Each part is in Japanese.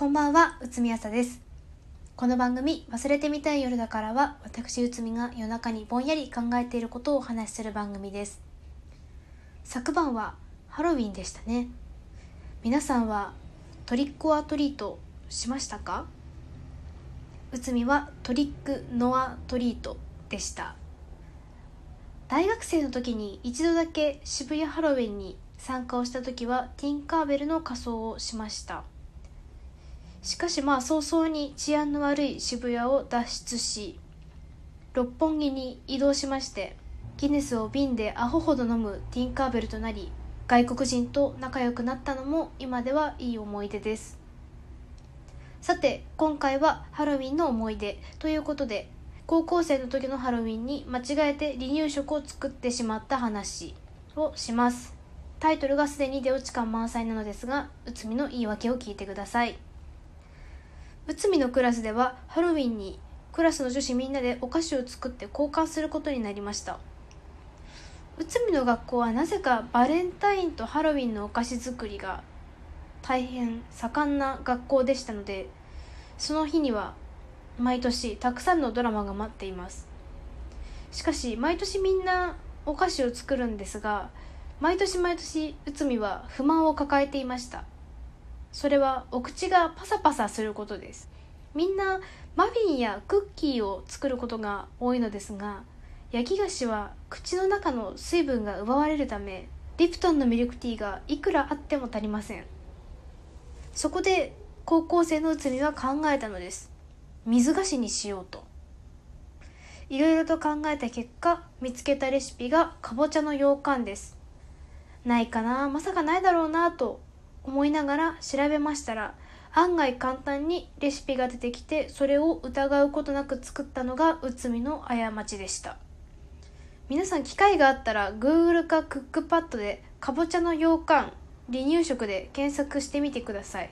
こんばんは、うつみあさです。この番組、忘れてみたい夜だからは、私うつみが夜中にぼんやり考えていることをお話しする番組です。昨晩はハロウィンでしたね。皆さんはトリックオアトリートしましたか？うつみはトリックノアトリートでした。大学生の時に一度だけ渋谷ハロウィンに参加をした時はティンカーベルの仮装をしましたしかしまあ早々に治安の悪い渋谷を脱出し六本木に移動しましてギネスを瓶でアホほど飲むティンカーベルとなり外国人と仲良くなったのも今ではいい思い出です。さて今回はハロウィンの思い出ということで高校生の時のハロウィンに間違えて離乳食を作ってしまった話をします。タイトルがすでに出落ち感満載なのですが内海の言い訳を聞いてください。内海のクラスではハロウィンにクラスの女子みんなでお菓子を作って交換することになりました。内海の学校はなぜかバレンタインとハロウィンのお菓子作りが大変盛んな学校でしたのでその日には毎年たくさんのドラマが待っています。しかし毎年みんなお菓子を作るんですが毎年毎年内海は不満を抱えていました。それはお口がパサパサすることです。みんなマフィンやクッキーを作ることが多いのですが焼き菓子は口の中の水分が奪われるためリプトンのミルクティーがいくらあっても足りません。そこで高校生の内海は考えたのです。水菓子にしようと。いろいろと考えた結果見つけたレシピがかぼちゃの羊羹です。ないかなまさかないだろうなと思いながら調べましたら案外簡単にレシピが出てきてそれを疑うことなく作ったのが内海の過ちでした。皆さん機会があったら Google かクックパッドでかぼちゃの羊羹離乳食で検索してみてください。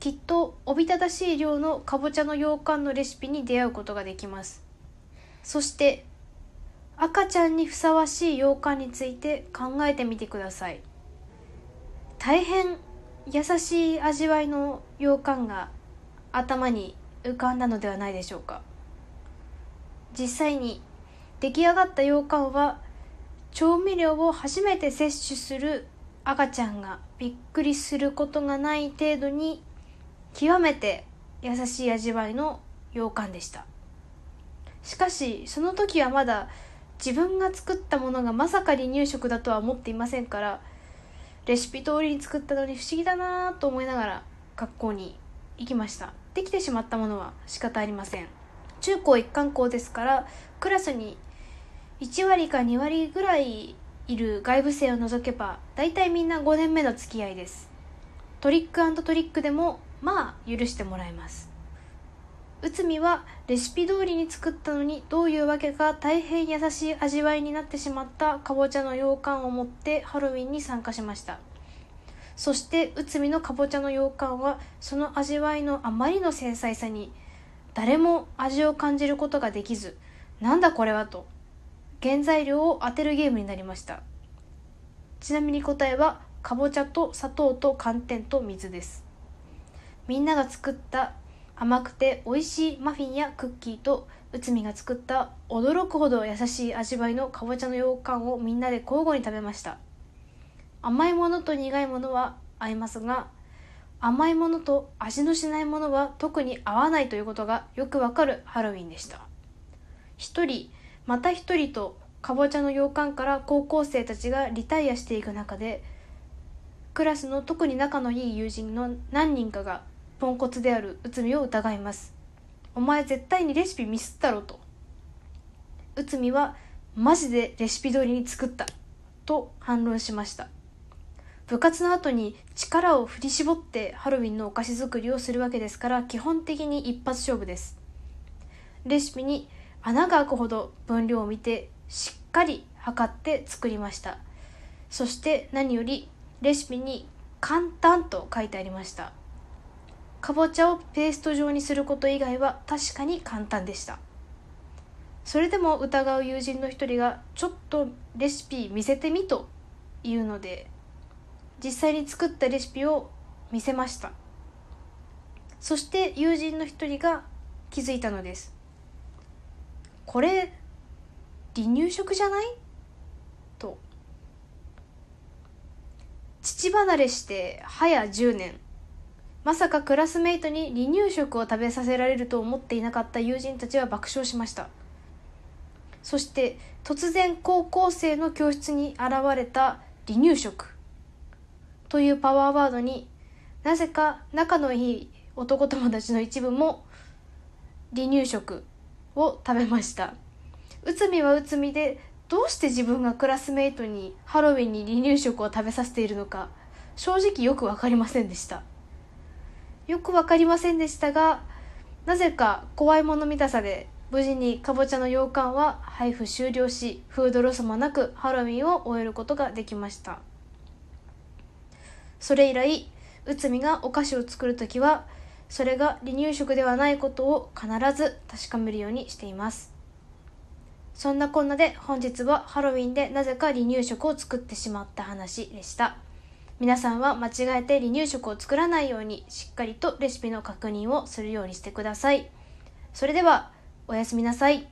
きっとおびただしい量のかぼちゃの羊羹のレシピに出会うことができます。そして赤ちゃんにふさわしい羊羹について考えてみてください。大変優しい味わいの羊羹が頭に浮かんだのではないでしょうか。実際に出来上がった羊羹は調味料を初めて摂取する赤ちゃんがびっくりすることがない程度に極めて優しい味わいの羊羹でした。しかしその時はまだ自分が作ったものがまさか離乳食だとは思っていませんからレシピ通りに作ったのに不思議だなと思いながら学校に行きました。できてしまったものは仕方ありません。中高一貫校ですからクラスに1割か2割ぐらいいる外部生を除けば大体みんな5年目の付き合いです。トリックトリックでもまあ許してもらえます。内海はレシピ通りに作ったのにどういうわけか大変優しい味わいになってしまったかぼちゃの羊羹を持ってハロウィンに参加しました。そして内海のかぼちゃの羊羹はその味わいのあまりの繊細さに誰も味を感じることができずなんだこれはと原材料を当てるゲームになりました。ちなみに答えはかぼちゃと砂糖と寒天と水です。みんなが作った甘くて美味しいマフィンやクッキーと内海が作った驚くほど優しい味わいのかぼちゃの羊羹をみんなで交互に食べました。甘いものと苦いものは合いますが甘いものと味のしないものは特に合わないということがよくわかるハロウィンでした。一人また一人とかぼちゃの羊羹から高校生たちがリタイアしていく中でクラスの特に仲のいい友人の何人かがポンコツである内海を疑います。お前絶対にレシピミスったろと。内海はマジでレシピ通りに作った。と反論しました。部活の後に力を振り絞ってハロウィンのお菓子作りをするわけですから基本的に一発勝負です。レシピに穴が開くほど分量を見てしっかり測って作りました。そして何よりレシピに簡単と書いてありました。かぼちゃをペースト状にすること以外は確かに簡単でした。それでも疑う友人の一人がちょっとレシピ見せてみと言うので実際に作ったレシピを見せました。そして友人の一人が気づいたのです。これ離乳食じゃない？と。父離れして早10年。まさかクラスメイトに離乳食を食べさせられると思っていなかった友人たちは爆笑しました。そして突然高校生の教室に現れた離乳食というパワーワードになぜか仲のいい男友達の一部も離乳食を食べました。内海は内海でどうして自分がクラスメイトにハロウィンに離乳食を食べさせているのか正直よく分かりませんでした。よく分かりませんでしたがなぜか怖いもの見たさで無事にかぼちゃの羊羹は配布終了しフードロスもなくハロウィンを終えることができました。それ以来内海がお菓子を作る時はそれが離乳食ではないことを必ず確かめるようにしています。そんなこんなで本日はハロウィンでなぜか離乳食を作ってしまった話でした。皆さんは間違えて離乳食を作らないようにしっかりとレシピの確認をするようにしてくださいそれではおやすみなさい。